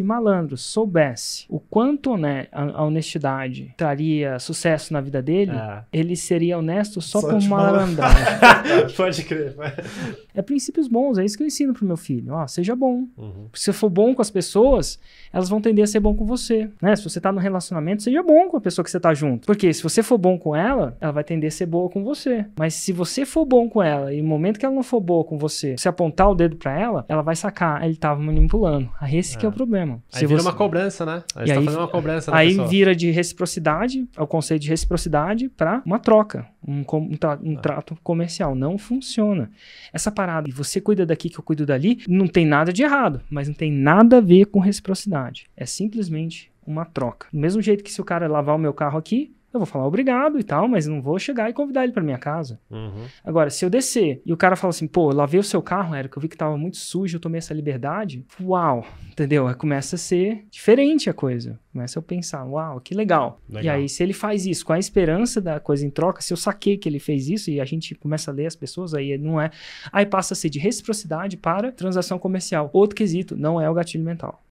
se malandro soubesse o quanto né, a, a honestidade traria sucesso na vida dele, É. ele seria honesto só, Só por malandragem. Pode crer. é princípios bons, é isso que eu ensino pro meu filho. Ó, seja bom. Uhum. Se você for bom com as pessoas, elas vão tender a ser bom com você, né? Se você tá no relacionamento, seja bom com a pessoa que você tá junto. Porque se você for bom com ela, ela vai tender a ser boa com você. Mas se você for bom com ela e no momento que ela não for boa com você, você apontar o dedo pra ela, ela vai sacar, "Ah, ele tava manipulando. Aí esse que é o problema. Aí Se vira você- uma cobrança, né? A E gente tá aí- fazendo uma cobrança Aí pessoa. vira de reciprocidade, é o conceito de reciprocidade para uma troca, um, um tra- um Ah. trato comercial. Não funciona. Essa parada, e você cuida daqui que eu cuido dali, não tem nada de errado, mas não tem nada a ver com reciprocidade. É simplesmente uma troca. Do mesmo jeito que se o cara lavar o meu carro aqui, eu vou falar obrigado e tal, mas não vou chegar e convidar ele para minha casa. Uhum. Agora, se eu descer e o cara fala assim, pô, lavei o seu carro, Érico, eu vi que tava muito sujo, eu tomei essa liberdade. Uau, entendeu? Aí começa a ser diferente a coisa. Começa eu pensar, uau, que legal. E Legal. aí, se ele faz isso com a esperança da coisa em troca, se eu saquei que ele fez isso e a gente começa a ler as pessoas, aí não é. Aí passa a ser de reciprocidade para transação comercial. Outro quesito, não é o gatilho mental.